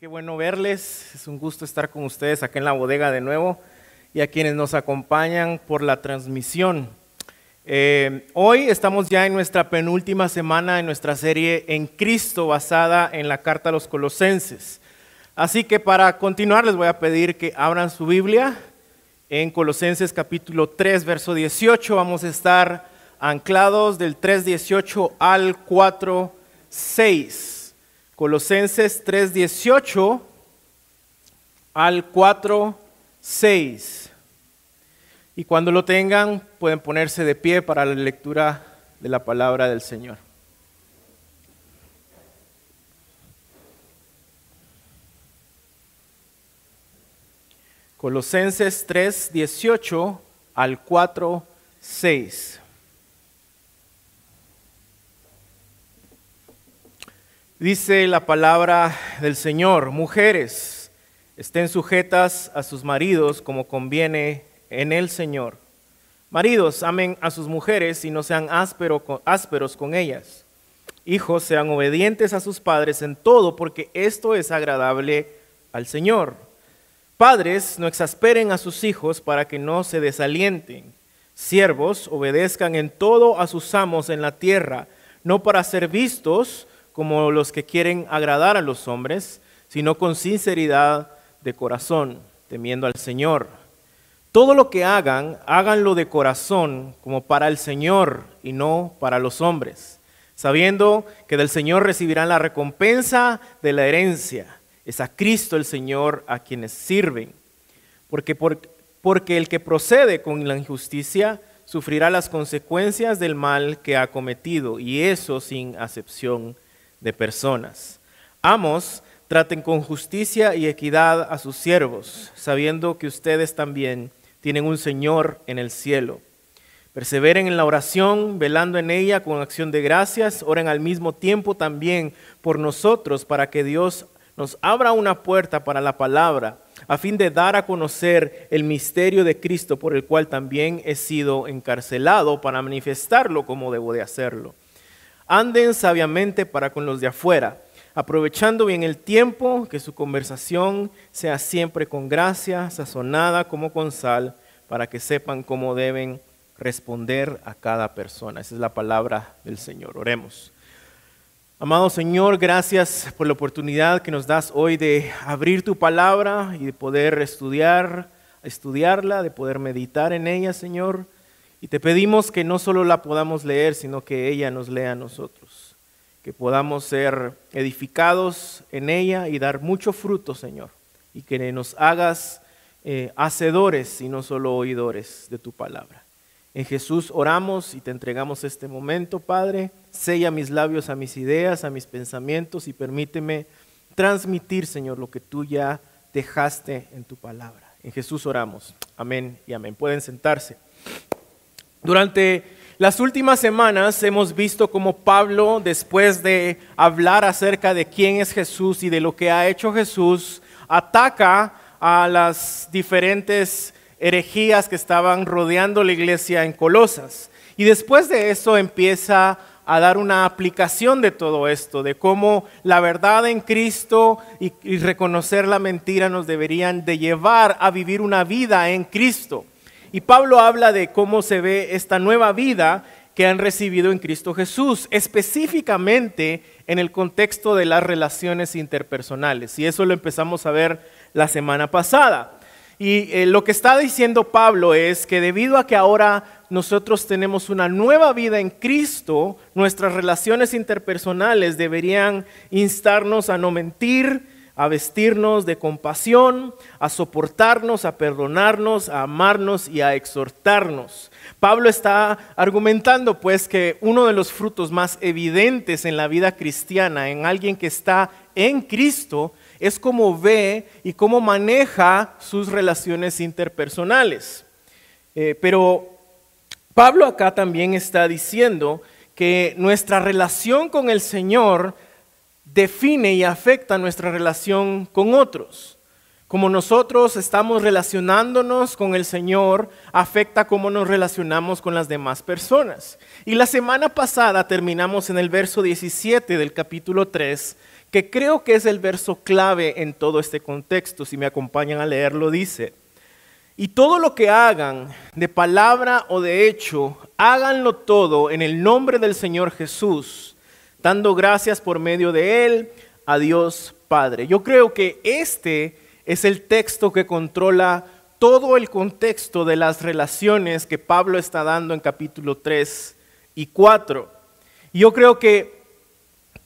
qué bueno verles. Es un gusto estar con ustedes acá en la bodega de nuevo y a quienes nos acompañan por la transmisión. Eh, hoy estamos ya en nuestra penúltima semana en nuestra serie En Cristo basada en la carta a los colosenses. Así que para continuar les voy a pedir que abran su Biblia en Colosenses capítulo 3, verso 18. Vamos a estar anclados del 3.18 al 4.6. Colosenses 3:18 al 4:6. Y cuando lo tengan, pueden ponerse de pie para la lectura de la palabra del Señor. Colosenses 3:18 al 4:6. Dice la palabra del Señor, mujeres, estén sujetas a sus maridos como conviene en el Señor. Maridos, amen a sus mujeres y no sean ásperos con ellas. Hijos, sean obedientes a sus padres en todo, porque esto es agradable al Señor. Padres, no exasperen a sus hijos para que no se desalienten. Siervos, obedezcan en todo a sus amos en la tierra, no para ser vistos, como los que quieren agradar a los hombres, sino con sinceridad de corazón, temiendo al Señor. Todo lo que hagan, háganlo de corazón, como para el Señor y no para los hombres, sabiendo que del Señor recibirán la recompensa de la herencia. Es a Cristo el Señor a quienes sirven. Porque, porque el que procede con la injusticia sufrirá las consecuencias del mal que ha cometido, y eso sin acepción de personas. Amos, traten con justicia y equidad a sus siervos, sabiendo que ustedes también tienen un Señor en el cielo. Perseveren en la oración, velando en ella con acción de gracias. Oren al mismo tiempo también por nosotros para que Dios nos abra una puerta para la palabra, a fin de dar a conocer el misterio de Cristo por el cual también he sido encarcelado para manifestarlo como debo de hacerlo. Anden sabiamente para con los de afuera, aprovechando bien el tiempo, que su conversación sea siempre con gracia, sazonada como con sal, para que sepan cómo deben responder a cada persona. Esa es la palabra del Señor. Oremos. Amado Señor, gracias por la oportunidad que nos das hoy de abrir tu palabra y de poder estudiar, estudiarla, de poder meditar en ella, Señor. Y te pedimos que no solo la podamos leer, sino que ella nos lea a nosotros. Que podamos ser edificados en ella y dar mucho fruto, Señor. Y que nos hagas eh, hacedores y no solo oidores de tu palabra. En Jesús oramos y te entregamos este momento, Padre. Sella mis labios a mis ideas, a mis pensamientos y permíteme transmitir, Señor, lo que tú ya dejaste en tu palabra. En Jesús oramos. Amén y amén. Pueden sentarse. Durante las últimas semanas hemos visto cómo Pablo, después de hablar acerca de quién es Jesús y de lo que ha hecho Jesús, ataca a las diferentes herejías que estaban rodeando la iglesia en Colosas. Y después de eso empieza a dar una aplicación de todo esto, de cómo la verdad en Cristo y, reconocer la mentira nos deberían de llevar a vivir una vida en Cristo. Y Pablo habla de cómo se ve esta nueva vida que han recibido en Cristo Jesús, específicamente en el contexto de las relaciones interpersonales. Y eso lo empezamos a ver la semana pasada. Y eh, lo que está diciendo Pablo es que debido a que ahora nosotros tenemos una nueva vida en Cristo, nuestras relaciones interpersonales deberían instarnos a no mentir, a vestirnos de compasión, a soportarnos, a perdonarnos, a amarnos y a exhortarnos. Pablo está argumentando pues que uno de los frutos más evidentes en la vida cristiana, en alguien que está en Cristo, es cómo ve y cómo maneja sus relaciones interpersonales. Eh, pero Pablo acá también está diciendo que nuestra relación con el Señor define y afecta nuestra relación con otros. Como nosotros estamos relacionándonos con el Señor, afecta cómo nos relacionamos con las demás personas. Y la semana pasada terminamos en el verso 17 del capítulo 3, que creo que es el verso clave en todo este contexto. Si me acompañan a leerlo, dice, y todo lo que hagan, de palabra o de hecho, háganlo todo en el nombre del Señor Jesús, dando gracias por medio de Él a Dios Padre. Yo creo que este es el texto que controla todo el contexto de las relaciones que Pablo está dando en capítulo 3 y 4. Yo creo que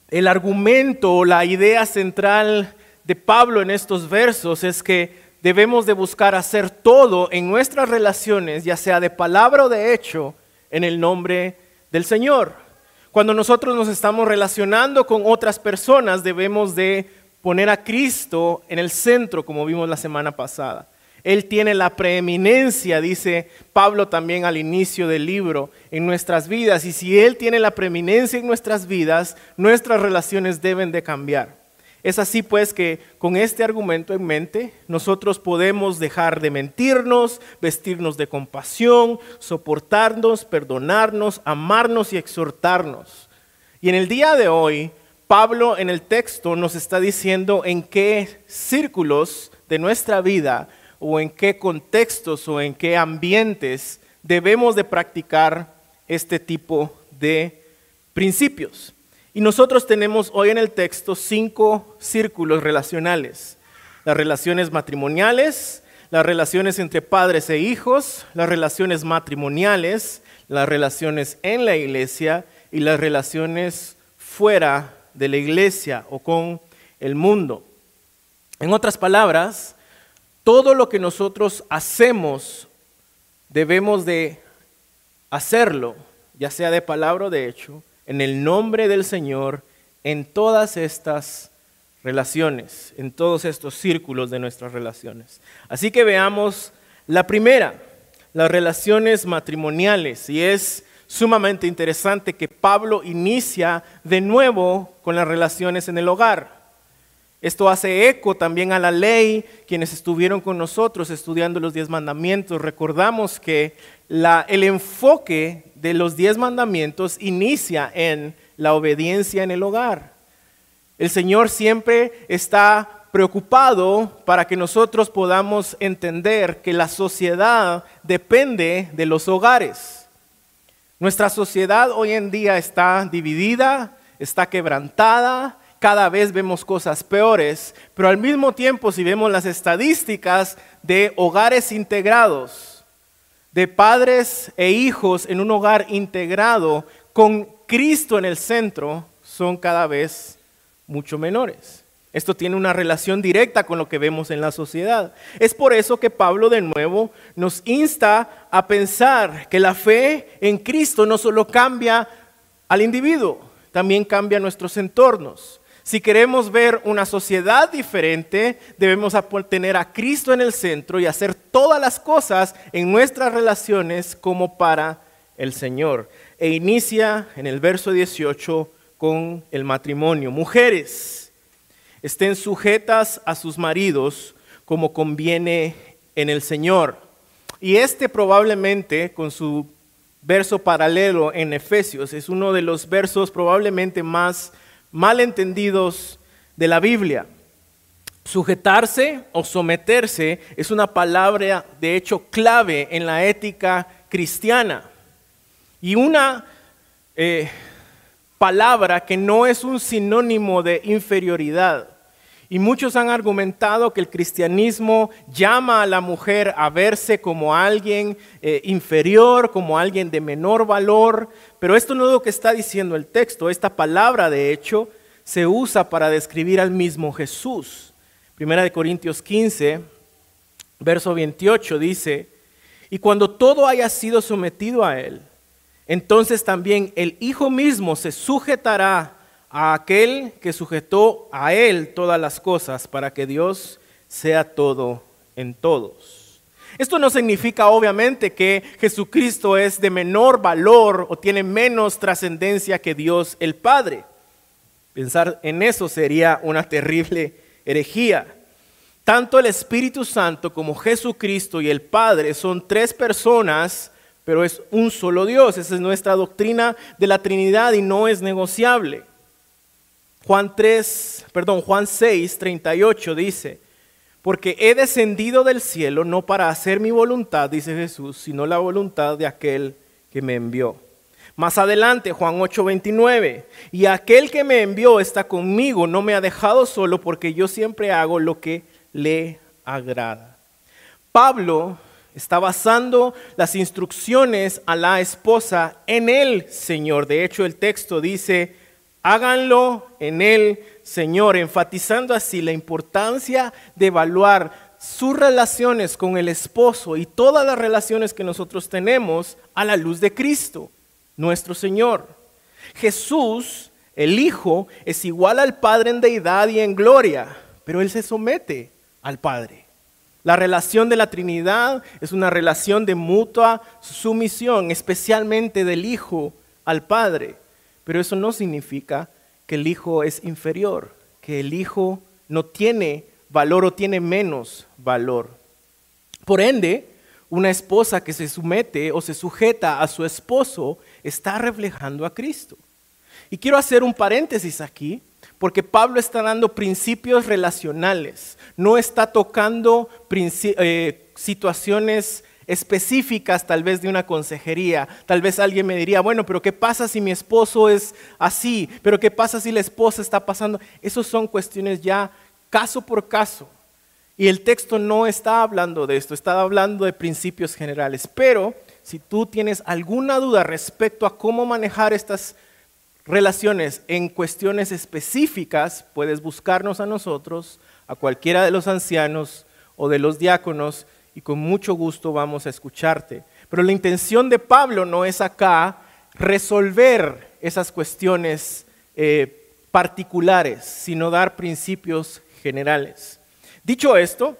el argumento o la idea central de Pablo en estos versos es que debemos de buscar hacer todo en nuestras relaciones, ya sea de palabra o de hecho, en el nombre del Señor. Cuando nosotros nos estamos relacionando con otras personas, debemos de poner a Cristo en el centro, como vimos la semana pasada. Él tiene la preeminencia, dice Pablo también al inicio del libro, en nuestras vidas. Y si Él tiene la preeminencia en nuestras vidas, nuestras relaciones deben de cambiar. Es así pues que con este argumento en mente, nosotros podemos dejar de mentirnos, vestirnos de compasión, soportarnos, perdonarnos, amarnos y exhortarnos. Y en el día de hoy, Pablo en el texto nos está diciendo en qué círculos de nuestra vida o en qué contextos o en qué ambientes debemos de practicar este tipo de principios. Y nosotros tenemos hoy en el texto cinco círculos relacionales. Las relaciones matrimoniales, las relaciones entre padres e hijos, las relaciones matrimoniales, las relaciones en la iglesia y las relaciones fuera de la iglesia o con el mundo. En otras palabras, todo lo que nosotros hacemos debemos de hacerlo, ya sea de palabra o de hecho, en el nombre del Señor en todas estas relaciones, en todos estos círculos de nuestras relaciones. Así que veamos la primera, las relaciones matrimoniales, y es sumamente interesante que Pablo inicia de nuevo con las relaciones en el hogar. Esto hace eco también a la ley, quienes estuvieron con nosotros estudiando los diez mandamientos. Recordamos que el enfoque de los diez mandamientos inicia en la obediencia en el hogar. El Señor siempre está preocupado para que nosotros podamos entender que la sociedad depende de los hogares. Nuestra sociedad hoy en día está dividida, está quebrantada, cada vez vemos cosas peores, pero al mismo tiempo si vemos las estadísticas de hogares integrados, de padres e hijos en un hogar integrado con Cristo en el centro son cada vez mucho menores. Esto tiene una relación directa con lo que vemos en la sociedad. Es por eso que Pablo de nuevo nos insta a pensar que la fe en Cristo no solo cambia al individuo, también cambia nuestros entornos. Si queremos ver una sociedad diferente, debemos tener a Cristo en el centro y hacer todas las cosas en nuestras relaciones como para el Señor. E inicia en el verso 18 con el matrimonio. Mujeres, estén sujetas a sus maridos como conviene en el Señor. Y este probablemente, con su verso paralelo en Efesios, es uno de los versos probablemente más malentendidos de la Biblia. Sujetarse o someterse es una palabra de hecho clave en la ética cristiana y una eh, palabra que no es un sinónimo de inferioridad. Y muchos han argumentado que el cristianismo llama a la mujer a verse como alguien eh, inferior, como alguien de menor valor, pero esto no es lo que está diciendo el texto. Esta palabra, de hecho, se usa para describir al mismo Jesús. Primera de Corintios 15, verso 28 dice, y cuando todo haya sido sometido a él, entonces también el Hijo mismo se sujetará a aquel que sujetó a él todas las cosas para que Dios sea todo en todos. Esto no significa obviamente que Jesucristo es de menor valor o tiene menos trascendencia que Dios el Padre. Pensar en eso sería una terrible herejía. Tanto el Espíritu Santo como Jesucristo y el Padre son tres personas, pero es un solo Dios. Esa es nuestra doctrina de la Trinidad y no es negociable. Juan 3, perdón, Juan 6, 38 dice, porque he descendido del cielo no para hacer mi voluntad, dice Jesús, sino la voluntad de aquel que me envió. Más adelante, Juan 8, 29, y aquel que me envió está conmigo, no me ha dejado solo porque yo siempre hago lo que le agrada. Pablo está basando las instrucciones a la esposa en el Señor. De hecho, el texto dice, háganlo en el Señor, enfatizando así la importancia de evaluar sus relaciones con el esposo y todas las relaciones que nosotros tenemos a la luz de Cristo, nuestro Señor. Jesús, el Hijo, es igual al Padre en deidad y en gloria, pero Él se somete al Padre. La relación de la Trinidad es una relación de mutua sumisión, especialmente del Hijo al Padre. Pero eso no significa que el Hijo es inferior, que el Hijo no tiene valor o tiene menos valor. Por ende, una esposa que se somete o se sujeta a su esposo está reflejando a Cristo. Y quiero hacer un paréntesis aquí porque Pablo está dando principios relacionales, no está tocando eh, situaciones específicas tal vez de una consejería. Tal vez alguien me diría, bueno, pero ¿qué pasa si mi esposo es así? ¿Pero qué pasa si la esposa está pasando? Esas son cuestiones ya caso por caso. Y el texto no está hablando de esto, está hablando de principios generales. Pero si tú tienes alguna duda respecto a cómo manejar estas relaciones en cuestiones específicas, puedes buscarnos a nosotros, a cualquiera de los ancianos o de los diáconos, y con mucho gusto vamos a escucharte. Pero la intención de Pablo no es acá resolver esas cuestiones eh, particulares, sino dar principios generales. Dicho esto,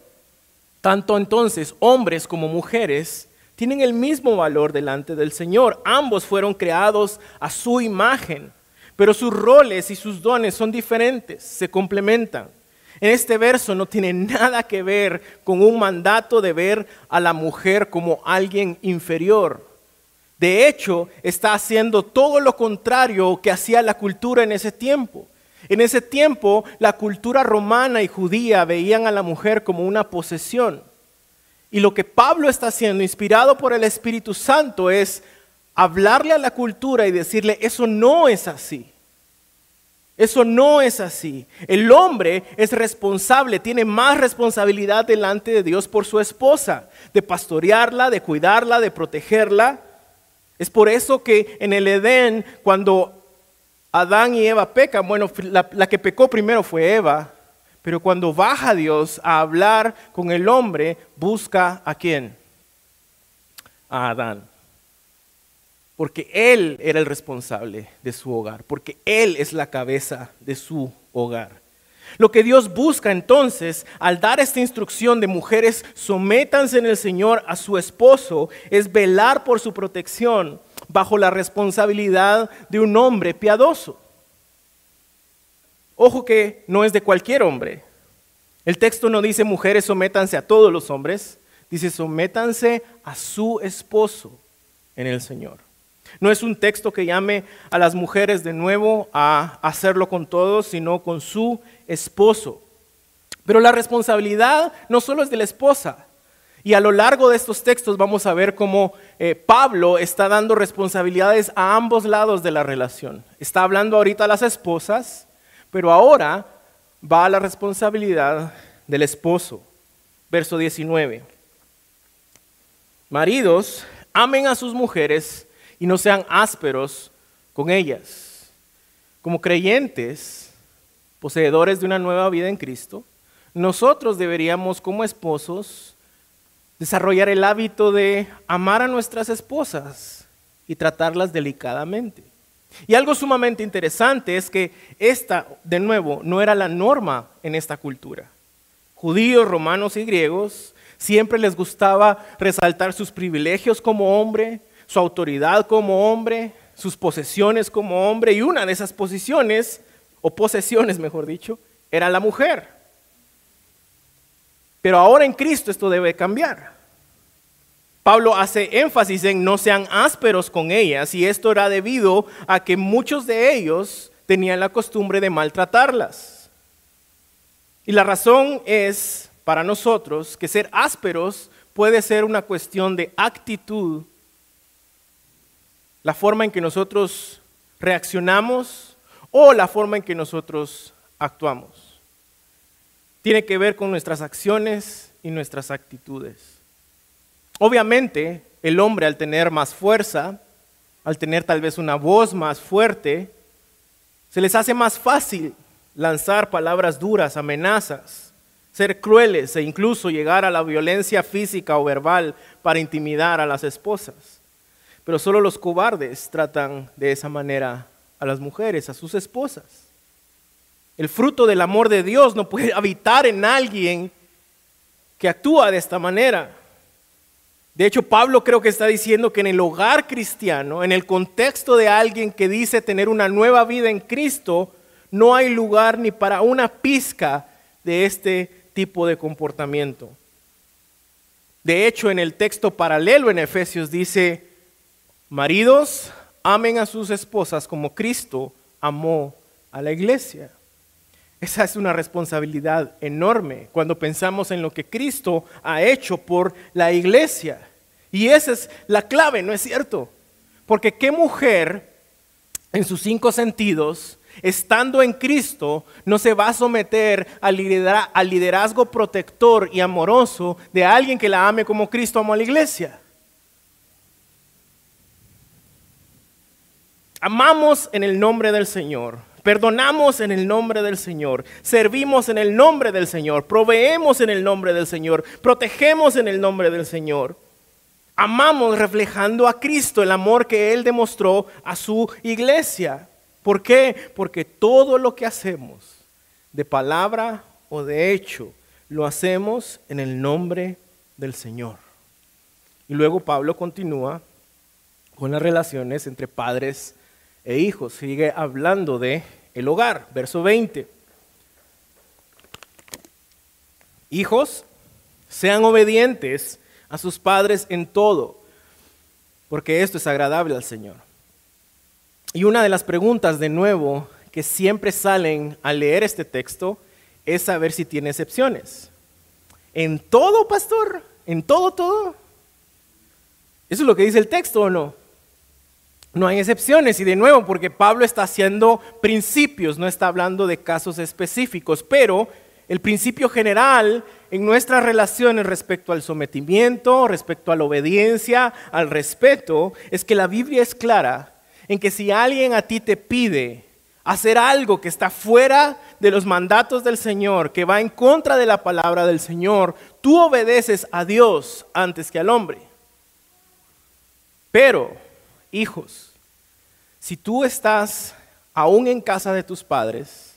tanto entonces hombres como mujeres tienen el mismo valor delante del Señor. Ambos fueron creados a su imagen, pero sus roles y sus dones son diferentes, se complementan. En este verso no tiene nada que ver con un mandato de ver a la mujer como alguien inferior. De hecho, está haciendo todo lo contrario que hacía la cultura en ese tiempo. En ese tiempo, la cultura romana y judía veían a la mujer como una posesión. Y lo que Pablo está haciendo, inspirado por el Espíritu Santo, es hablarle a la cultura y decirle, eso no es así. Eso no es así. El hombre es responsable, tiene más responsabilidad delante de Dios por su esposa, de pastorearla, de cuidarla, de protegerla. Es por eso que en el Edén, cuando Adán y Eva pecan, bueno, la, que pecó primero fue Eva, pero cuando baja Dios a hablar con el hombre, busca a quién? A Adán. Porque Él era el responsable de su hogar, porque Él es la cabeza de su hogar. Lo que Dios busca entonces al dar esta instrucción de mujeres sométanse en el Señor a su esposo es velar por su protección bajo la responsabilidad de un hombre piadoso. Ojo que no es de cualquier hombre. El texto no dice mujeres sométanse a todos los hombres, dice sométanse a su esposo en el Señor. No es un texto que llame a las mujeres de nuevo a hacerlo con todos, sino con su esposo. Pero la responsabilidad no solo es de la esposa. Y a lo largo de estos textos vamos a ver cómo eh, Pablo está dando responsabilidades a ambos lados de la relación. Está hablando ahorita a las esposas, pero ahora va a la responsabilidad del esposo. Verso 19. Maridos, amen a sus mujeres y no sean ásperos con ellas. Como creyentes, poseedores de una nueva vida en Cristo, nosotros deberíamos como esposos desarrollar el hábito de amar a nuestras esposas y tratarlas delicadamente. Y algo sumamente interesante es que esta, de nuevo, no era la norma en esta cultura. Judíos, romanos y griegos siempre les gustaba resaltar sus privilegios como hombre, su autoridad como hombre, sus posesiones como hombre, y una de esas posiciones, o posesiones mejor dicho, era la mujer. Pero ahora en Cristo esto debe cambiar. Pablo hace énfasis en no sean ásperos con ellas y esto era debido a que muchos de ellos tenían la costumbre de maltratarlas. Y la razón es para nosotros que ser ásperos puede ser una cuestión de actitud, la forma en que nosotros reaccionamos o la forma en que nosotros actuamos. Tiene que ver con nuestras acciones y nuestras actitudes. Obviamente, el hombre al tener más fuerza, al tener tal vez una voz más fuerte, se les hace más fácil lanzar palabras duras, amenazas, ser crueles e incluso llegar a la violencia física o verbal para intimidar a las esposas. Pero solo los cobardes tratan de esa manera a las mujeres, a sus esposas. El fruto del amor de Dios no puede habitar en alguien que actúa de esta manera. De hecho, Pablo creo que está diciendo que en el hogar cristiano, en el contexto de alguien que dice tener una nueva vida en Cristo, no hay lugar ni para una pizca de este tipo de comportamiento. De hecho, en el texto paralelo en Efesios dice, maridos, amen a sus esposas como Cristo amó a la iglesia. Esa es una responsabilidad enorme cuando pensamos en lo que Cristo ha hecho por la iglesia. Y esa es la clave, ¿no es cierto? Porque qué mujer en sus cinco sentidos estando en Cristo, no se va a someter al liderazgo protector y amoroso de alguien que la ame como Cristo amó a la iglesia. Amamos en el nombre del Señor, perdonamos en el nombre del Señor, servimos en el nombre del Señor, proveemos en el nombre del Señor, protegemos en el nombre del Señor. Amamos reflejando a Cristo el amor que Él demostró a su iglesia. ¿Por qué? Porque todo lo que hacemos, de palabra o de hecho, lo hacemos en el nombre del Señor. Y luego Pablo continúa con las relaciones entre padres e hijos. Sigue hablando de el hogar, verso 20. Hijos, sean obedientes a sus padres en todo, porque esto es agradable al Señor. Y una de las preguntas, de nuevo, que siempre salen al leer este texto es saber si tiene excepciones. ¿En todo, pastor? ¿En todo, todo? ¿Eso es lo que dice el texto o no? No hay excepciones y de nuevo porque Pablo está haciendo principios, no está hablando de casos específicos, pero el principio general en nuestras relaciones respecto al sometimiento, respecto a la obediencia, al respeto, es que la Biblia es clara en que si alguien a ti te pide hacer algo que está fuera de los mandatos del Señor, que va en contra de la palabra del Señor, tú obedeces a Dios antes que al hombre. Pero, hijos, si tú estás aún en casa de tus padres,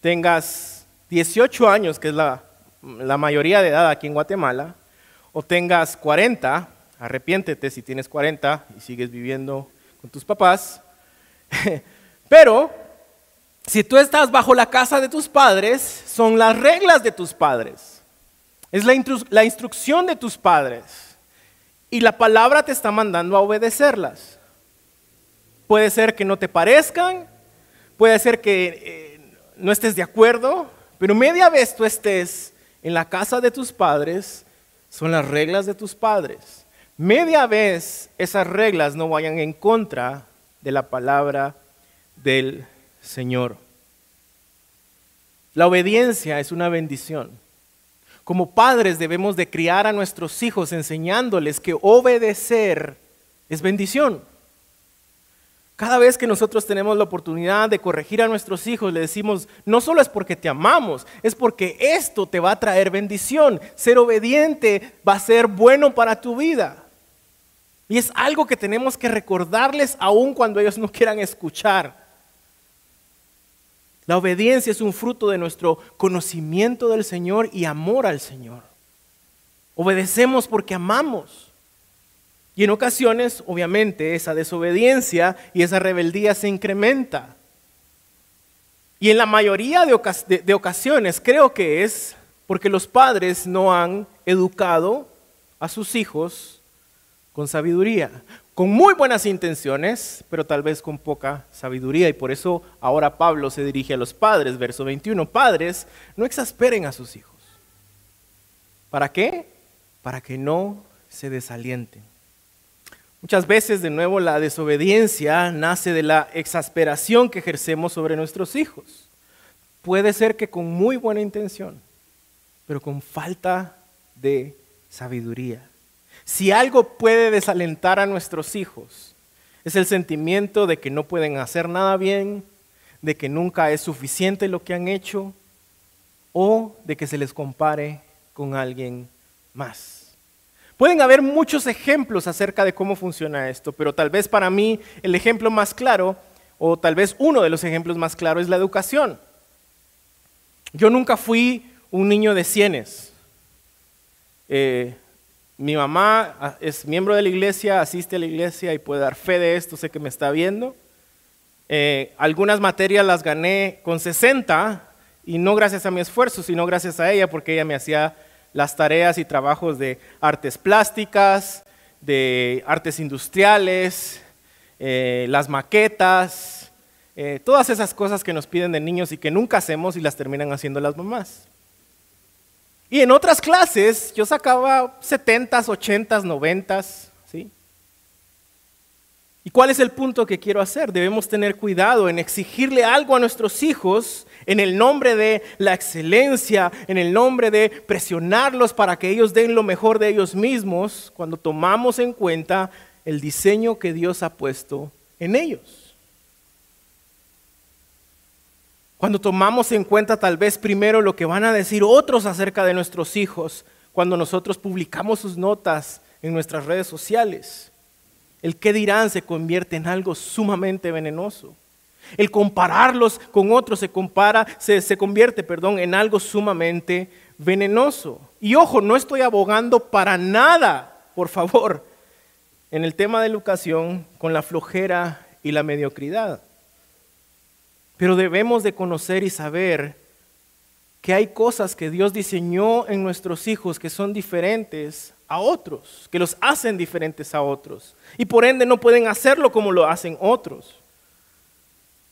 tengas 18 años, que es la, mayoría de edad aquí en Guatemala, o tengas 40, arrepiéntete si tienes 40 y sigues viviendo con tus papás. Pero si tú estás bajo la casa de tus padres, son las reglas de tus padres. Es la instrucción de tus padres. Y la palabra te está mandando a obedecerlas. Puede ser que no te parezcan, puede ser que eh, no estés de acuerdo, pero media vez tú estés en la casa de tus padres, son las reglas de tus padres media vez esas reglas no vayan en contra de la palabra del Señor. La obediencia es una bendición. Como padres debemos de criar a nuestros hijos enseñándoles que obedecer es bendición. Cada vez que nosotros tenemos la oportunidad de corregir a nuestros hijos, le decimos, no solo es porque te amamos, es porque esto te va a traer bendición. Ser obediente va a ser bueno para tu vida. Y es algo que tenemos que recordarles aún cuando ellos no quieran escuchar. La obediencia es un fruto de nuestro conocimiento del Señor y amor al Señor. Obedecemos porque amamos. Y en ocasiones, obviamente, esa desobediencia y esa rebeldía se incrementa. Y en la mayoría de, ocasiones creo que es porque los padres no han educado a sus hijos con sabiduría. Con muy buenas intenciones, pero tal vez con poca sabiduría. Y por eso ahora Pablo se dirige a los padres, verso 21. Padres, no exasperen a sus hijos. ¿Para qué? Para que no se desalienten. Muchas veces, de nuevo, la desobediencia nace de la exasperación que ejercemos sobre nuestros hijos. Puede ser que con muy buena intención, pero con falta de sabiduría. Si algo puede desalentar a nuestros hijos, es el sentimiento de que no pueden hacer nada bien, de que nunca es suficiente lo que han hecho o de que se les compare con alguien más. Pueden haber muchos ejemplos acerca de cómo funciona esto, pero tal vez para mí el ejemplo más claro, o tal vez uno de los ejemplos más claros, es la educación. Yo nunca fui un niño de cienes. Eh, mi mamá ah, es miembro de la iglesia, asiste a la iglesia y puede dar fe de esto, sé que me está viendo. Eh, algunas materias las gané con 60 y no gracias a mi esfuerzo, sino gracias a ella porque ella me hacía las tareas y trabajos de artes plásticas, de artes industriales, eh, las maquetas, eh, todas esas cosas que nos piden de niños y que nunca hacemos y las terminan haciendo las mamás. Y en otras clases yo sacaba 70s, 80s, 90s, ¿sí? ¿Y cuál es el punto que quiero hacer? Debemos tener cuidado en exigirle algo a nuestros hijos en el nombre de la excelencia, en el nombre de presionarlos para que ellos den lo mejor de ellos mismos, cuando tomamos en cuenta el diseño que Dios ha puesto en ellos. Cuando tomamos en cuenta tal vez primero lo que van a decir otros acerca de nuestros hijos, cuando nosotros publicamos sus notas en nuestras redes sociales. El qué dirán se convierte en algo sumamente venenoso. El compararlos con otros se compara, se, se convierte, perdón, en algo sumamente venenoso. Y ojo, no estoy abogando para nada, por favor, en el tema de educación con la flojera y la mediocridad. Pero debemos de conocer y saber que hay cosas que Dios diseñó en nuestros hijos que son diferentes a otros, que los hacen diferentes a otros. Y por ende no pueden hacerlo como lo hacen otros.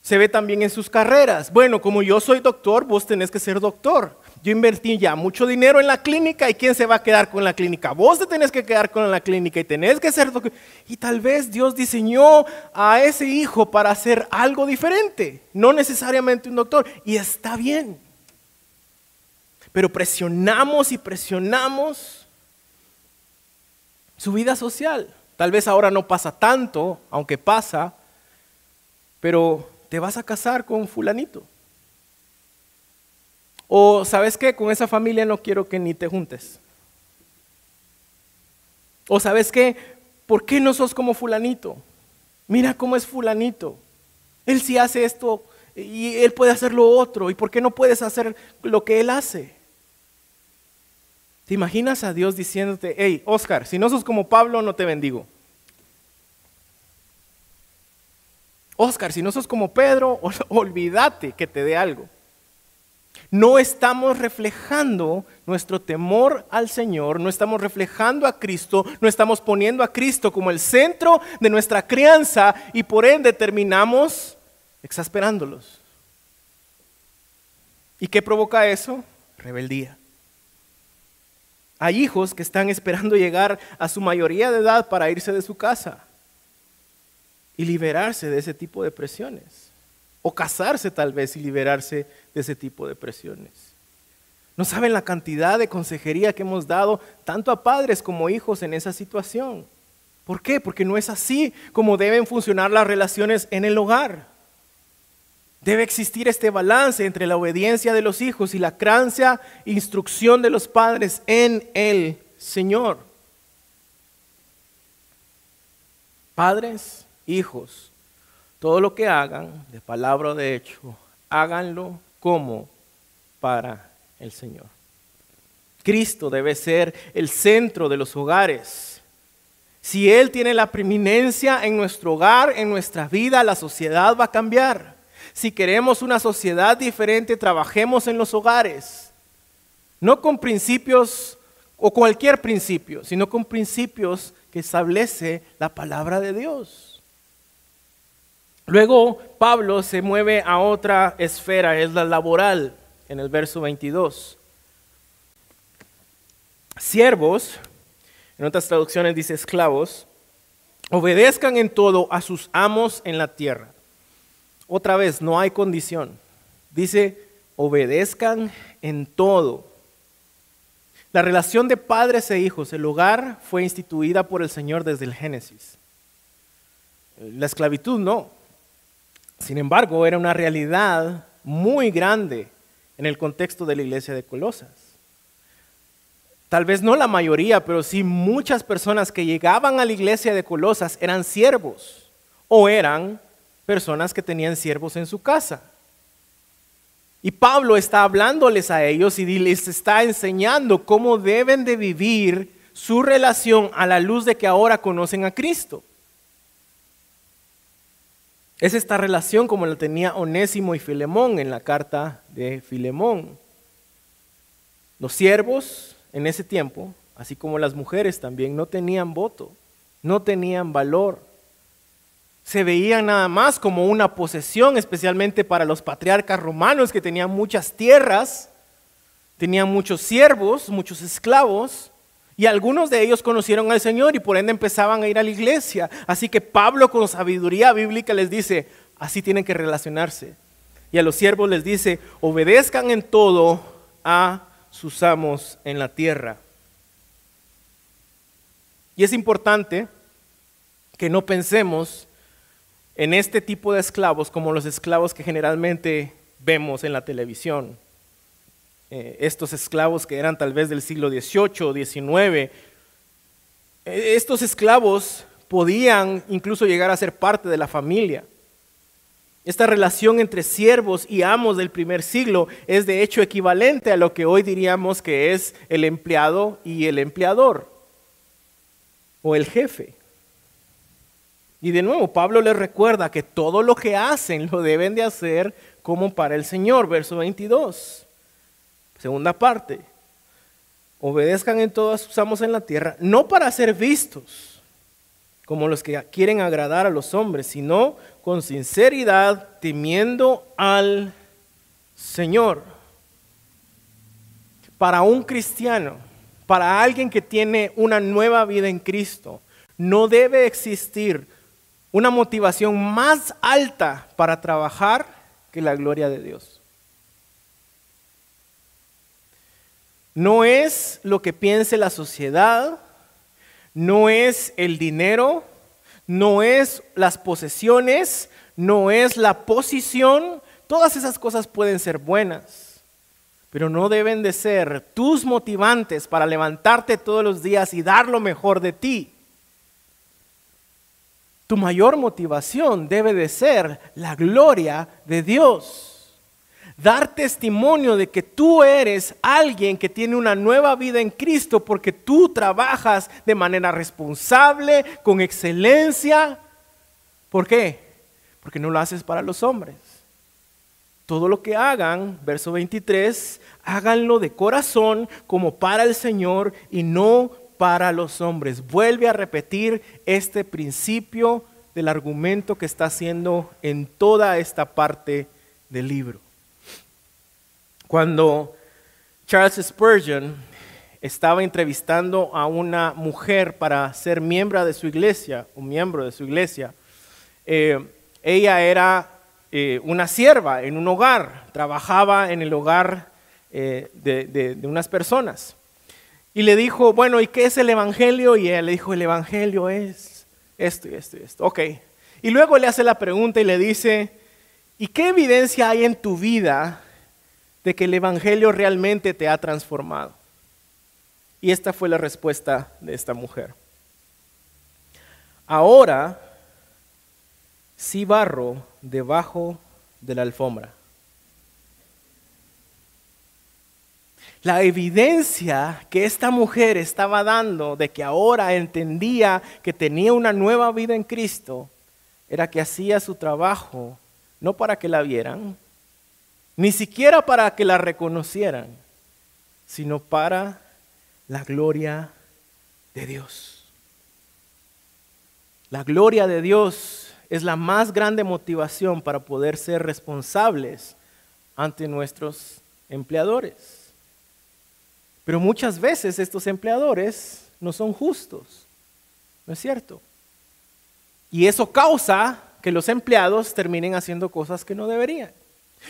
Se ve también en sus carreras. Bueno, como yo soy doctor, vos tenés que ser doctor. Yo invertí ya mucho dinero en la clínica y ¿quién se va a quedar con la clínica? Vos te tenés que quedar con la clínica y tenés que ser doctor. Y tal vez Dios diseñó a ese hijo para hacer algo diferente, no necesariamente un doctor. Y está bien. Pero presionamos y presionamos su vida social. Tal vez ahora no pasa tanto, aunque pasa, pero te vas a casar con fulanito. O sabes qué, con esa familia no quiero que ni te juntes. O sabes qué, ¿por qué no sos como fulanito? Mira cómo es fulanito. Él sí hace esto y él puede hacer lo otro. ¿Y por qué no puedes hacer lo que él hace? ¿Te imaginas a Dios diciéndote, hey, Oscar, si no sos como Pablo, no te bendigo? Oscar, si no sos como Pedro, olvídate que te dé algo no estamos reflejando nuestro temor al Señor, no estamos reflejando a Cristo, no estamos poniendo a Cristo como el centro de nuestra crianza y por ende terminamos exasperándolos. ¿Y qué provoca eso? Rebeldía. Hay hijos que están esperando llegar a su mayoría de edad para irse de su casa y liberarse de ese tipo de presiones. O casarse tal vez y liberarse de ese tipo de presiones. No saben la cantidad de consejería que hemos dado tanto a padres como hijos en esa situación. ¿Por qué? Porque no es así como deben funcionar las relaciones en el hogar. Debe existir este balance entre la obediencia de los hijos y la crancia e instrucción de los padres en el Señor. Padres, hijos, todo lo que hagan, de palabra o de hecho, háganlo como para el Señor. Cristo debe ser el centro de los hogares. Si Él tiene la preeminencia en nuestro hogar, en nuestra vida, la sociedad va a cambiar. Si queremos una sociedad diferente, trabajemos en los hogares. No con principios o cualquier principio, sino con principios que establece la palabra de Dios. Luego Pablo se mueve a otra esfera, es la laboral, en el verso 22. Siervos, en otras traducciones dice esclavos, obedezcan en todo a sus amos en la tierra. Otra vez, no hay condición. Dice, obedezcan en todo. La relación de padres e hijos, el hogar fue instituida por el Señor desde el Génesis. La esclavitud no. Sin embargo, era una realidad muy grande en el contexto de la iglesia de Colosas. Tal vez no la mayoría, pero sí muchas personas que llegaban a la iglesia de Colosas eran siervos o eran personas que tenían siervos en su casa. Y Pablo está hablándoles a ellos y les está enseñando cómo deben de vivir su relación a la luz de que ahora conocen a Cristo. Es esta relación como la tenía Onésimo y Filemón en la carta de Filemón. Los siervos en ese tiempo, así como las mujeres también, no tenían voto, no tenían valor se veían nada más como una posesión, especialmente para los patriarcas romanos que tenían muchas tierras, tenían muchos siervos, muchos esclavos, y algunos de ellos conocieron al Señor y por ende empezaban a ir a la iglesia. Así que Pablo con sabiduría bíblica les dice, así tienen que relacionarse. Y a los siervos les dice, obedezcan en todo a sus amos en la tierra. Y es importante que no pensemos en este tipo de esclavos como los esclavos que generalmente vemos en la televisión. Eh, estos esclavos que eran tal vez del siglo XVIII o XIX. Eh, estos esclavos podían incluso llegar a ser parte de la familia. Esta relación entre siervos y amos del primer siglo es de hecho equivalente a lo que hoy diríamos que es el empleado y el empleador o el jefe. Y de nuevo, Pablo les recuerda que todo lo que hacen lo deben de hacer como para el Señor. Verso 22. Segunda parte. Obedezcan en todas sus amos en la tierra, no para ser vistos como los que quieren agradar a los hombres, sino con sinceridad, temiendo al Señor. Para un cristiano, para alguien que tiene una nueva vida en Cristo, no debe existir una motivación más alta para trabajar que la gloria de Dios. No es lo que piense la sociedad, no es el dinero, no es las posesiones, no es la posición. Todas esas cosas pueden ser buenas, pero no deben de ser tus motivantes para levantarte todos los días y dar lo mejor de ti. Tu mayor motivación debe de ser la gloria de Dios. Dar testimonio de que tú eres alguien que tiene una nueva vida en Cristo porque tú trabajas de manera responsable, con excelencia. ¿Por qué? Porque no lo haces para los hombres. Todo lo que hagan, verso 23, háganlo de corazón como para el Señor y no para los hombres. Vuelve a repetir este principio del argumento que está haciendo en toda esta parte del libro. Cuando Charles Spurgeon estaba entrevistando a una mujer para ser miembro de su iglesia, un miembro de su iglesia, eh, ella era eh, una sierva en un hogar, trabajaba en el hogar eh, de unas personas. Y le dijo, bueno, ¿y qué es el Evangelio? Y él le dijo, el Evangelio es esto y esto y esto. Ok. Y luego le hace la pregunta y le dice, ¿y qué evidencia hay en tu vida de que el Evangelio realmente te ha transformado? Y esta fue la respuesta de esta mujer. Ahora sí barro debajo de la alfombra La evidencia que esta mujer estaba dando de que ahora entendía que tenía una nueva vida en Cristo era que hacía su trabajo no para que la vieran, ni siquiera para que la reconocieran, sino para la gloria de Dios. La gloria de Dios es la más grande motivación para poder ser responsables ante nuestros empleadores. Pero muchas veces estos empleadores no son justos, ¿no es cierto? Y eso causa que los empleados terminen haciendo cosas que no deberían.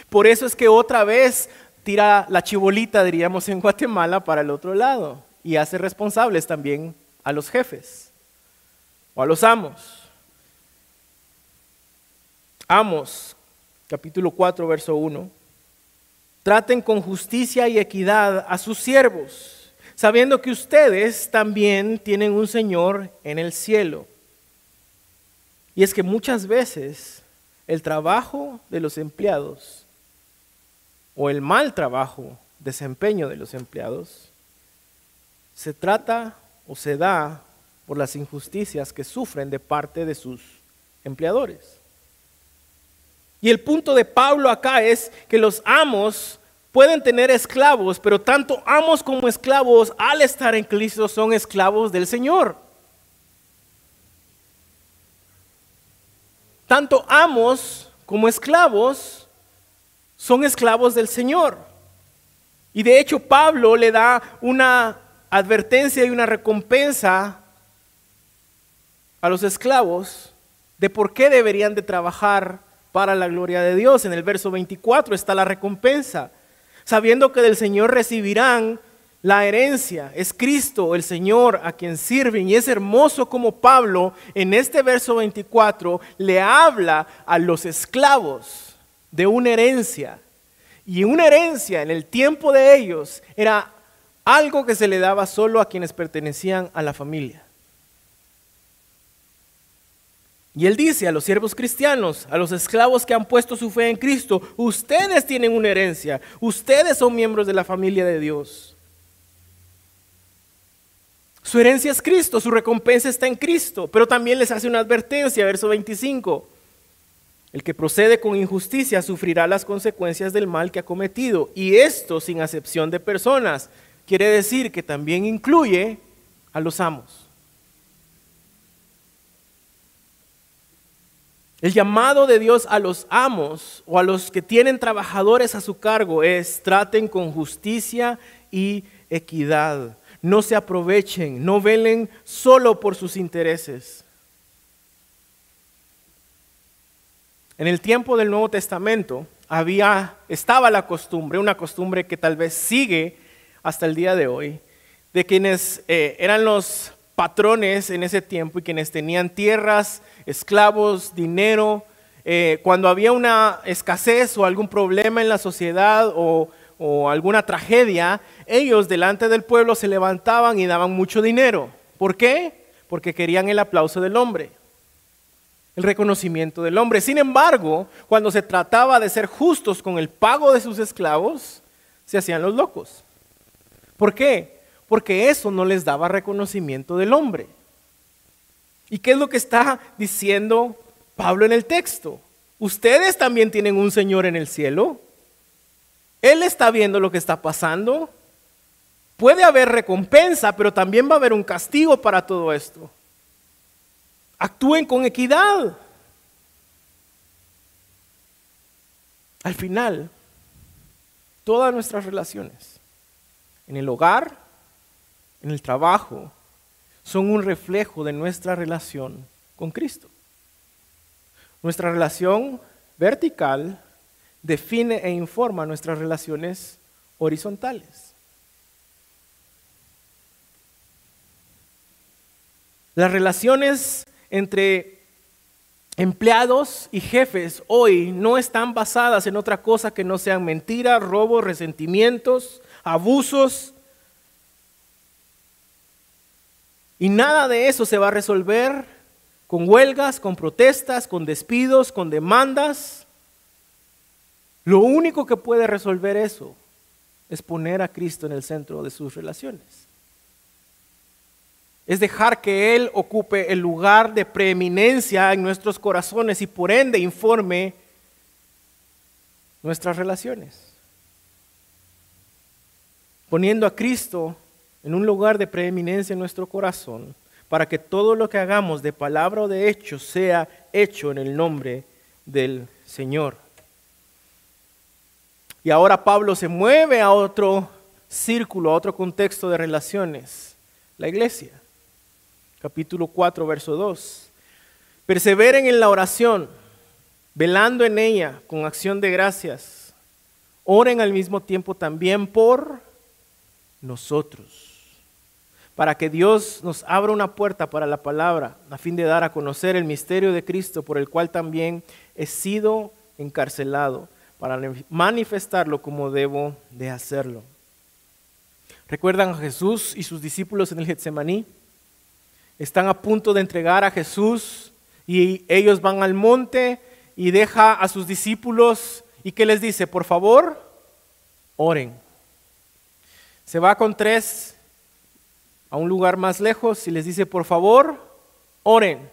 Por eso es que otra vez tira la chibolita, diríamos en Guatemala, para el otro lado y hace responsables también a los jefes o a los amos. Amos, capítulo 4, verso 1. Traten con justicia y equidad a sus siervos, sabiendo que ustedes también tienen un Señor en el cielo. Y es que muchas veces el trabajo de los empleados o el mal trabajo, desempeño de los empleados, se trata o se da por las injusticias que sufren de parte de sus empleadores. Y el punto de Pablo acá es que los amos pueden tener esclavos, pero tanto amos como esclavos al estar en Cristo son esclavos del Señor. Tanto amos como esclavos son esclavos del Señor. Y de hecho Pablo le da una advertencia y una recompensa a los esclavos de por qué deberían de trabajar para la gloria de Dios. En el verso 24 está la recompensa, sabiendo que del Señor recibirán la herencia. Es Cristo el Señor a quien sirven. Y es hermoso como Pablo en este verso 24 le habla a los esclavos de una herencia. Y una herencia en el tiempo de ellos era algo que se le daba solo a quienes pertenecían a la familia. Y él dice a los siervos cristianos, a los esclavos que han puesto su fe en Cristo, ustedes tienen una herencia, ustedes son miembros de la familia de Dios. Su herencia es Cristo, su recompensa está en Cristo, pero también les hace una advertencia, verso 25. El que procede con injusticia sufrirá las consecuencias del mal que ha cometido, y esto sin acepción de personas. Quiere decir que también incluye a los amos. El llamado de Dios a los amos o a los que tienen trabajadores a su cargo es traten con justicia y equidad. No se aprovechen, no velen solo por sus intereses. En el tiempo del Nuevo Testamento había estaba la costumbre, una costumbre que tal vez sigue hasta el día de hoy, de quienes eh, eran los patrones en ese tiempo y quienes tenían tierras, esclavos, dinero. Eh, cuando había una escasez o algún problema en la sociedad o, o alguna tragedia, ellos delante del pueblo se levantaban y daban mucho dinero. ¿Por qué? Porque querían el aplauso del hombre, el reconocimiento del hombre. Sin embargo, cuando se trataba de ser justos con el pago de sus esclavos, se hacían los locos. ¿Por qué? porque eso no les daba reconocimiento del hombre. ¿Y qué es lo que está diciendo Pablo en el texto? Ustedes también tienen un Señor en el cielo. Él está viendo lo que está pasando. Puede haber recompensa, pero también va a haber un castigo para todo esto. Actúen con equidad. Al final, todas nuestras relaciones, en el hogar, en el trabajo, son un reflejo de nuestra relación con Cristo. Nuestra relación vertical define e informa nuestras relaciones horizontales. Las relaciones entre empleados y jefes hoy no están basadas en otra cosa que no sean mentiras, robos, resentimientos, abusos, Y nada de eso se va a resolver con huelgas, con protestas, con despidos, con demandas. Lo único que puede resolver eso es poner a Cristo en el centro de sus relaciones. Es dejar que Él ocupe el lugar de preeminencia en nuestros corazones y por ende informe nuestras relaciones. Poniendo a Cristo en un lugar de preeminencia en nuestro corazón, para que todo lo que hagamos de palabra o de hecho sea hecho en el nombre del Señor. Y ahora Pablo se mueve a otro círculo, a otro contexto de relaciones, la iglesia. Capítulo 4, verso 2. Perseveren en la oración, velando en ella con acción de gracias. Oren al mismo tiempo también por nosotros para que Dios nos abra una puerta para la palabra, a fin de dar a conocer el misterio de Cristo, por el cual también he sido encarcelado, para manifestarlo como debo de hacerlo. ¿Recuerdan a Jesús y sus discípulos en el Getsemaní? Están a punto de entregar a Jesús y ellos van al monte y deja a sus discípulos y ¿qué les dice? Por favor, oren. Se va con tres a un lugar más lejos y les dice, por favor, oren.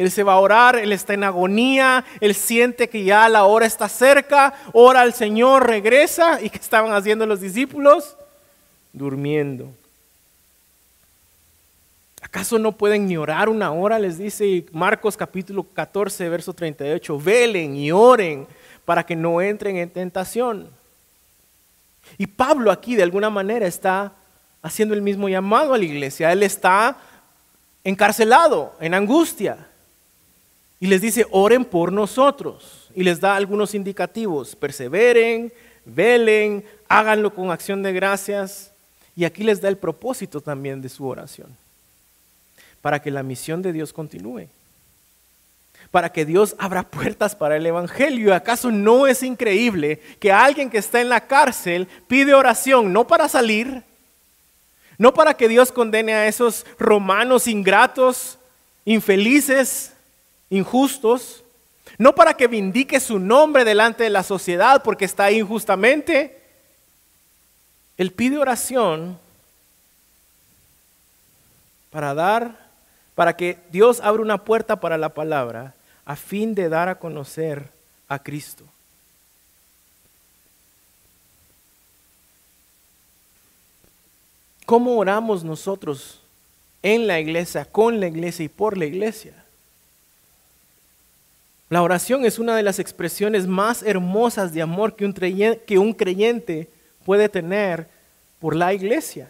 Él se va a orar, él está en agonía, él siente que ya la hora está cerca, ora al Señor, regresa. ¿Y qué estaban haciendo los discípulos? Durmiendo. ¿Acaso no pueden ni orar una hora? Les dice Marcos capítulo 14, verso 38. Velen y oren para que no entren en tentación. Y Pablo aquí de alguna manera está haciendo el mismo llamado a la iglesia. Él está encarcelado, en angustia. Y les dice, oren por nosotros. Y les da algunos indicativos. Perseveren, velen, háganlo con acción de gracias. Y aquí les da el propósito también de su oración. Para que la misión de Dios continúe. Para que Dios abra puertas para el Evangelio. ¿Acaso no es increíble que alguien que está en la cárcel pide oración no para salir, no para que Dios condene a esos romanos ingratos, infelices, injustos. No para que vindique su nombre delante de la sociedad porque está injustamente. Él pide oración para dar, para que Dios abra una puerta para la palabra a fin de dar a conocer a Cristo. ¿Cómo oramos nosotros en la iglesia, con la iglesia y por la iglesia? La oración es una de las expresiones más hermosas de amor que un, creyente, puede tener por la iglesia,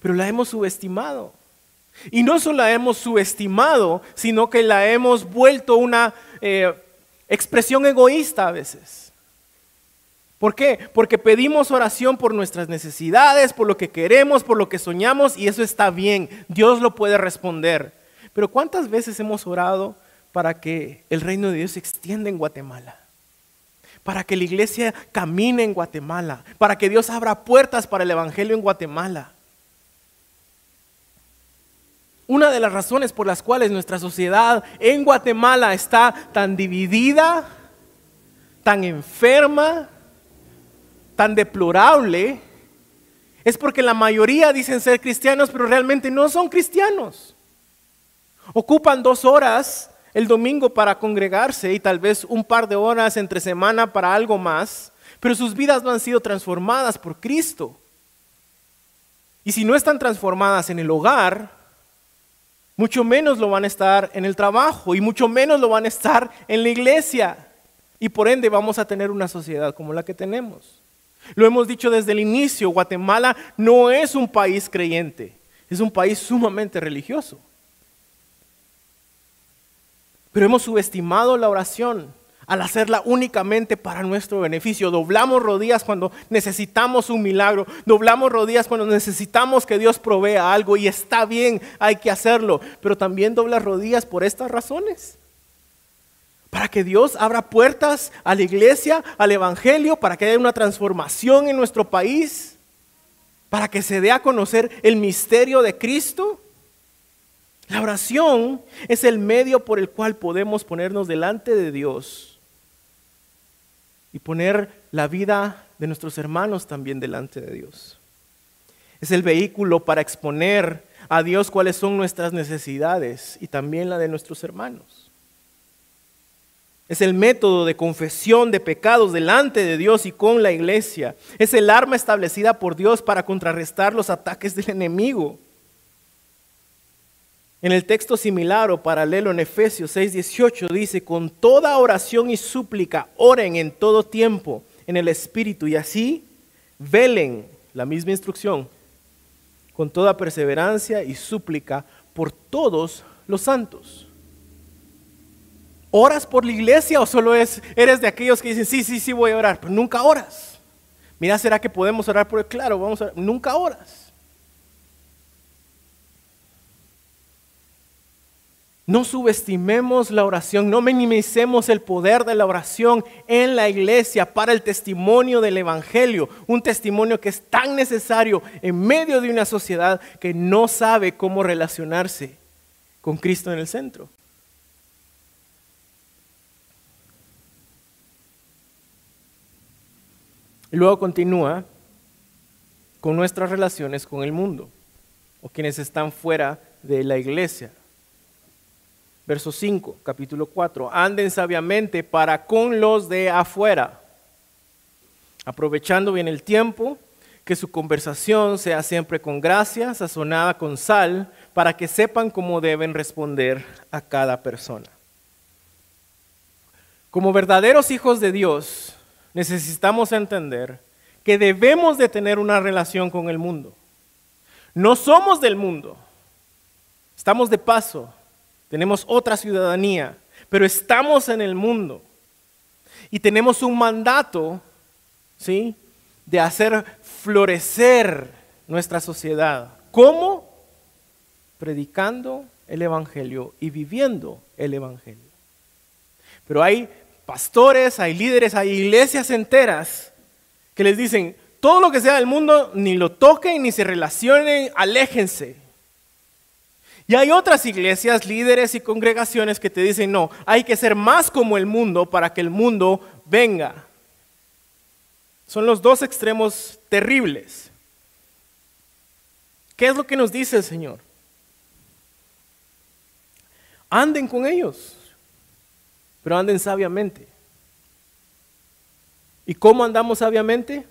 pero la hemos subestimado. Y no solo la hemos subestimado, sino que la hemos vuelto una eh, expresión egoísta a veces. ¿Por qué? Porque pedimos oración por nuestras necesidades, por lo que queremos, por lo que soñamos y eso está bien. Dios lo puede responder. Pero ¿cuántas veces hemos orado para que el reino de Dios se extienda en Guatemala? Para que la iglesia camine en Guatemala, para que Dios abra puertas para el Evangelio en Guatemala. Una de las razones por las cuales nuestra sociedad en Guatemala está tan dividida, tan enferma, tan deplorable es porque la mayoría dicen ser cristianos, pero realmente no son cristianos. Ocupan dos horas el domingo para congregarse y tal vez un par de horas entre semana para algo más, pero sus vidas no han sido transformadas por Cristo. Y si no están transformadas en el hogar, mucho menos lo van a estar en el trabajo y mucho menos lo van a estar en la iglesia. Y por ende vamos a tener una sociedad como la que tenemos. Lo hemos dicho desde el inicio, Guatemala no es un país creyente, es un país sumamente religioso. Pero hemos subestimado la oración al hacerla únicamente para nuestro beneficio. Doblamos rodillas cuando necesitamos un milagro, doblamos rodillas cuando necesitamos que Dios provea algo y está bien, hay que hacerlo, pero también doblas rodillas por estas razones para que Dios abra puertas a la iglesia, al Evangelio, para que haya una transformación en nuestro país, para que se dé a conocer el misterio de Cristo. La oración es el medio por el cual podemos ponernos delante de Dios y poner la vida de nuestros hermanos también delante de Dios. Es el vehículo para exponer a Dios cuáles son nuestras necesidades y también la de nuestros hermanos. Es el método de confesión de pecados delante de Dios y con la iglesia. Es el arma establecida por Dios para contrarrestar los ataques del enemigo. En el texto similar o paralelo en Efesios 6:18 dice, con toda oración y súplica, oren en todo tiempo en el Espíritu y así velen, la misma instrucción, con toda perseverancia y súplica por todos los santos. ¿Oras por la iglesia o solo es, eres de aquellos que dicen, sí, sí, sí voy a orar, pero nunca oras? Mira, ¿será que podemos orar por el claro? Vamos a Nunca oras. No subestimemos la oración, no minimicemos el poder de la oración en la iglesia para el testimonio del Evangelio, un testimonio que es tan necesario en medio de una sociedad que no sabe cómo relacionarse con Cristo en el centro. Y luego continúa con nuestras relaciones con el mundo o quienes están fuera de la iglesia. Verso 5, capítulo 4. Anden sabiamente para con los de afuera, aprovechando bien el tiempo, que su conversación sea siempre con gracia, sazonada con sal, para que sepan cómo deben responder a cada persona. Como verdaderos hijos de Dios, necesitamos entender que debemos de tener una relación con el mundo. No somos del mundo, estamos de paso, tenemos otra ciudadanía, pero estamos en el mundo y tenemos un mandato, ¿sí? De hacer florecer nuestra sociedad. ¿Cómo? Predicando el Evangelio y viviendo el Evangelio. Pero hay pastores, hay líderes, hay iglesias enteras que les dicen, todo lo que sea del mundo, ni lo toquen, ni se relacionen, aléjense. Y hay otras iglesias, líderes y congregaciones que te dicen, no, hay que ser más como el mundo para que el mundo venga. Son los dos extremos terribles. ¿Qué es lo que nos dice el Señor? Anden con ellos, pero anden sabiamente. ¿Y cómo andamos sabiamente?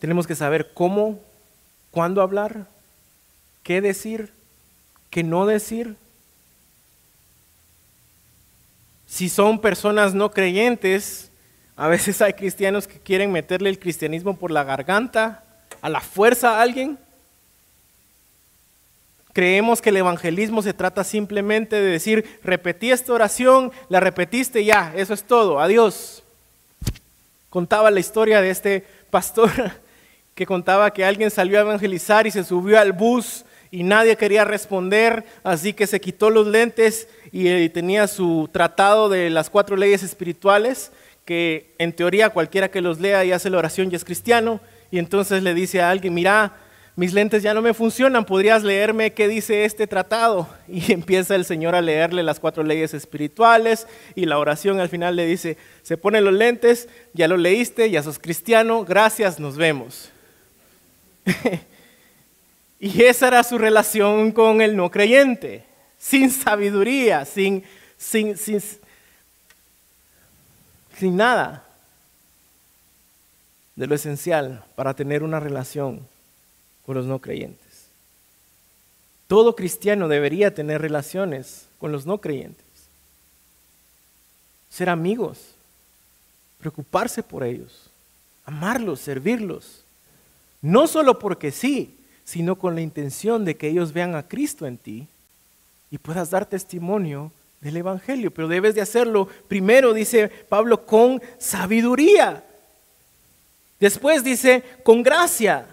Tenemos que saber cómo, cuándo hablar, qué decir, qué no decir. Si son personas no creyentes, a veces hay cristianos que quieren meterle el cristianismo por la garganta, a la fuerza a alguien. Creemos que el evangelismo se trata simplemente de decir, repetí esta oración, la repetiste ya, eso es todo, adiós. Contaba la historia de este pastor que contaba que alguien salió a evangelizar y se subió al bus y nadie quería responder, así que se quitó los lentes y eh, tenía su tratado de las cuatro leyes espirituales, que en teoría cualquiera que los lea y hace la oración ya es cristiano, y entonces le dice a alguien, mira, mis lentes ya no me funcionan, ¿podrías leerme qué dice este tratado? Y empieza el Señor a leerle las cuatro leyes espirituales y la oración al final le dice, se ponen los lentes, ya lo leíste, ya sos cristiano, gracias, nos vemos. Y esa era su relación con el no creyente, sin sabiduría, sin, sin, sin, sin nada de lo esencial para tener una relación con los no creyentes. Todo cristiano debería tener relaciones con los no creyentes. Ser amigos, preocuparse por ellos, amarlos, servirlos. No solo porque sí, sino con la intención de que ellos vean a Cristo en ti y puedas dar testimonio del Evangelio. Pero debes de hacerlo primero, dice Pablo, con sabiduría. Después dice, con gracia.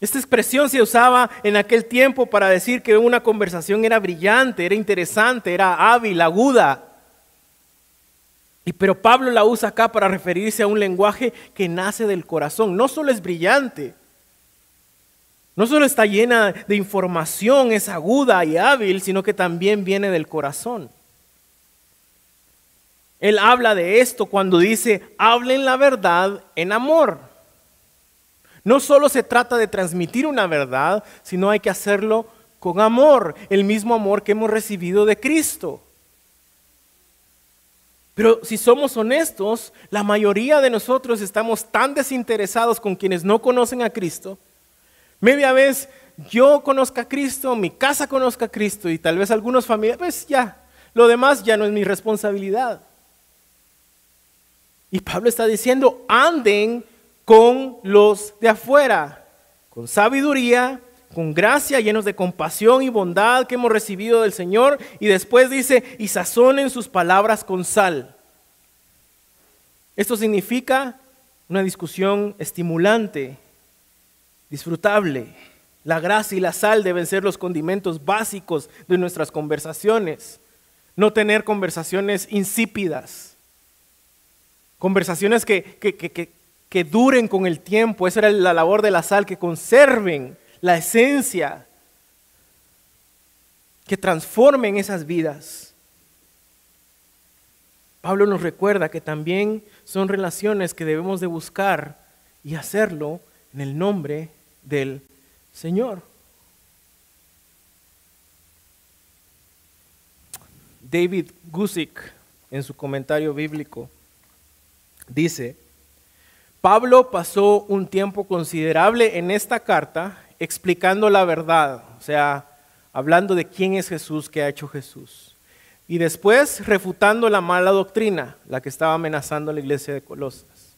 Esta expresión se usaba en aquel tiempo para decir que una conversación era brillante, era interesante, era hábil, aguda. Y pero Pablo la usa acá para referirse a un lenguaje que nace del corazón. No solo es brillante, no solo está llena de información, es aguda y hábil, sino que también viene del corazón. Él habla de esto cuando dice, hablen la verdad en amor. No solo se trata de transmitir una verdad, sino hay que hacerlo con amor, el mismo amor que hemos recibido de Cristo. Pero si somos honestos, la mayoría de nosotros estamos tan desinteresados con quienes no conocen a Cristo Media vez yo conozca a Cristo, mi casa conozca a Cristo y tal vez algunos familiares, pues ya, lo demás ya no es mi responsabilidad. Y Pablo está diciendo, anden con los de afuera, con sabiduría, con gracia, llenos de compasión y bondad que hemos recibido del Señor. Y después dice, y sazonen sus palabras con sal. Esto significa una discusión estimulante, disfrutable. La gracia y la sal deben ser los condimentos básicos de nuestras conversaciones. No tener conversaciones insípidas. Conversaciones que, que, duren con el tiempo. Esa era la labor de la sal, que conserven la esencia, que transformen esas vidas. Pablo nos recuerda que también son relaciones que debemos de buscar y hacerlo en el nombre del Señor. David Gusick, en su comentario bíblico, dice, Pablo pasó un tiempo considerable en esta carta explicando la verdad, o sea, hablando de quién es Jesús, qué ha hecho Jesús. Y después refutando la mala doctrina, la que estaba amenazando a la iglesia de Colosas.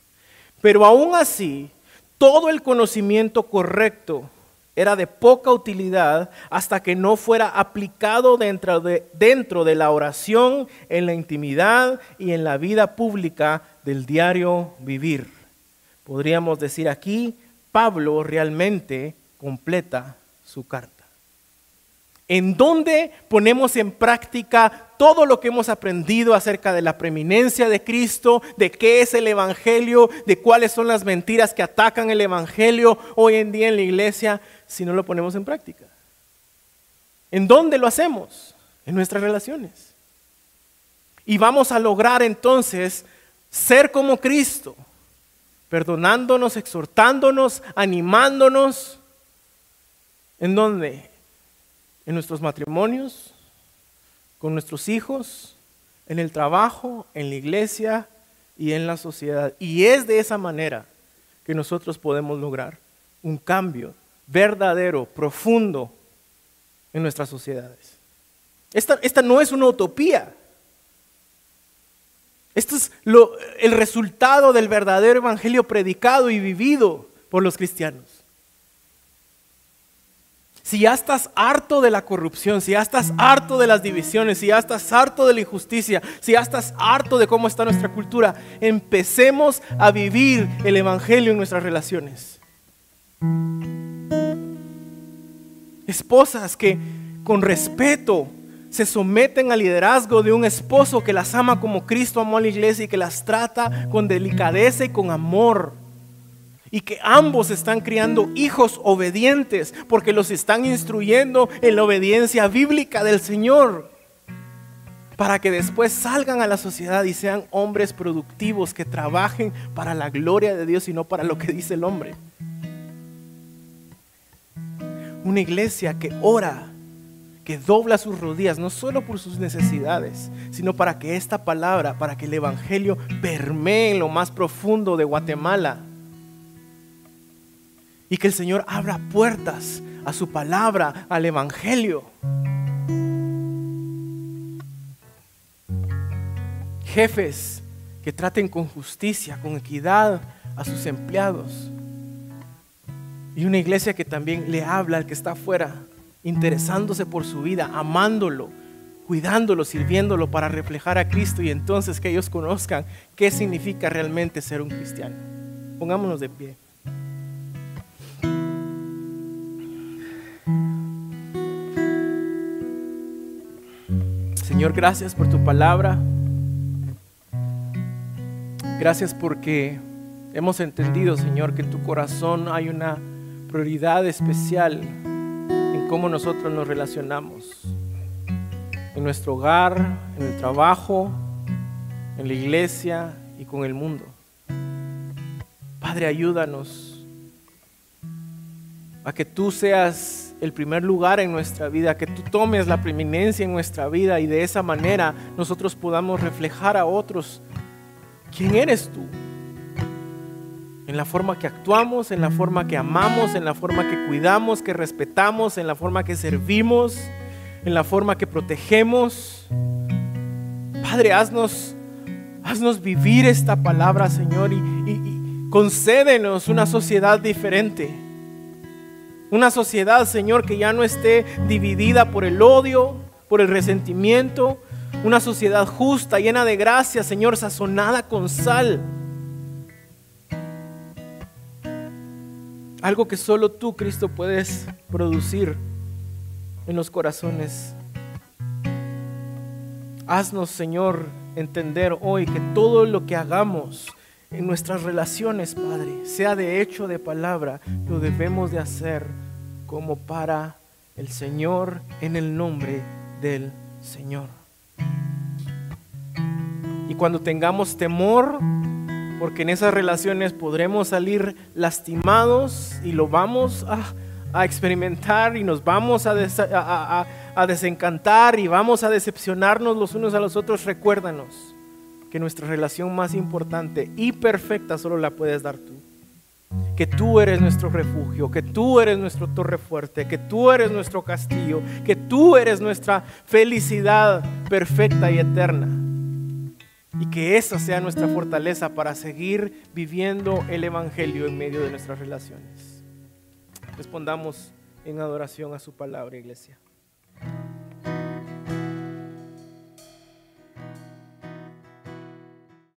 Pero aún así, todo el conocimiento correcto era de poca utilidad hasta que no fuera aplicado dentro de, dentro de la oración, en la intimidad y en la vida pública del diario vivir. Podríamos decir aquí, Pablo realmente completa su carta. En donde ponemos en práctica todo lo que hemos aprendido acerca de la preeminencia de Cristo, de qué es el Evangelio, de cuáles son las mentiras que atacan el Evangelio hoy en día en la iglesia, si no lo ponemos en práctica. ¿En dónde lo hacemos? En nuestras relaciones. Y vamos a lograr entonces ser como Cristo, perdonándonos, exhortándonos, animándonos ¿En dónde? En nuestros matrimonios, con nuestros hijos, en el trabajo, en la iglesia y en la sociedad. Y es de esa manera que nosotros podemos lograr un cambio verdadero, profundo en nuestras sociedades. Esta, esta no es una utopía. Esto es el resultado del verdadero evangelio predicado y vivido por los cristianos. Si ya estás harto de la corrupción, si ya estás harto de las divisiones, si ya estás harto de la injusticia, si ya estás harto de cómo está nuestra cultura, empecemos a vivir el Evangelio en nuestras relaciones. Esposas que con respeto se someten al liderazgo de un esposo que las ama como Cristo amó a la iglesia y que las trata con delicadeza y con amor y que ambos están criando hijos obedientes porque los están instruyendo en la obediencia bíblica del Señor para que después salgan a la sociedad y sean hombres productivos que trabajen para la gloria de Dios y no para lo que dice el hombre. Una iglesia que ora, que dobla sus rodillas, no solo por sus necesidades, sino para que esta palabra, para que el Evangelio permee en lo más profundo de Guatemala y que el Señor abra puertas a su palabra, al Evangelio. Jefes que traten con justicia, con equidad a sus empleados. Y una iglesia que también le habla al que está afuera, interesándose por su vida, amándolo, cuidándolo, sirviéndolo para reflejar a Cristo y entonces que ellos conozcan qué significa realmente ser un cristiano. Pongámonos de pie. Señor, gracias por tu palabra. Gracias porque hemos entendido, Señor, que en tu corazón hay una prioridad especial en cómo nosotros nos relacionamos. En nuestro hogar, en el trabajo, en la iglesia y con el mundo. Padre, ayúdanos a que tú seas el primer lugar en nuestra vida, que tú tomes la preeminencia en nuestra vida y de esa manera nosotros podamos reflejar a otros quién eres tú. en la forma que actuamos, en la forma que amamos, en la forma que cuidamos, que respetamos, en la forma que servimos, en la forma que protegemos. Padre, haznos, haznos vivir esta palabra, Señor, y, y concédenos una sociedad diferente. Una sociedad, Señor, que ya no esté dividida por el odio, por el resentimiento. Una sociedad justa, llena de gracia, Señor, sazonada con sal. Algo que solo tú, Cristo, puedes producir en los corazones. Haznos, Señor, entender hoy que todo lo que hagamos en nuestras relaciones, Padre, sea de hecho de palabra, lo debemos de hacer como para el Señor en el nombre del Señor. Y cuando tengamos temor, porque en esas relaciones podremos salir lastimados y lo vamos a, experimentar y nos vamos a, a desencantar y vamos a decepcionarnos los unos a los otros, recuérdanos que nuestra relación más importante y perfecta solo la puedes dar tú. Que tú eres nuestro refugio, que tú eres nuestro torre fuerte, que tú eres nuestro castillo, que tú eres nuestra felicidad perfecta y eterna. Y que esa sea nuestra fortaleza para seguir viviendo el Evangelio en medio de nuestras relaciones. Respondamos en adoración a su palabra, iglesia.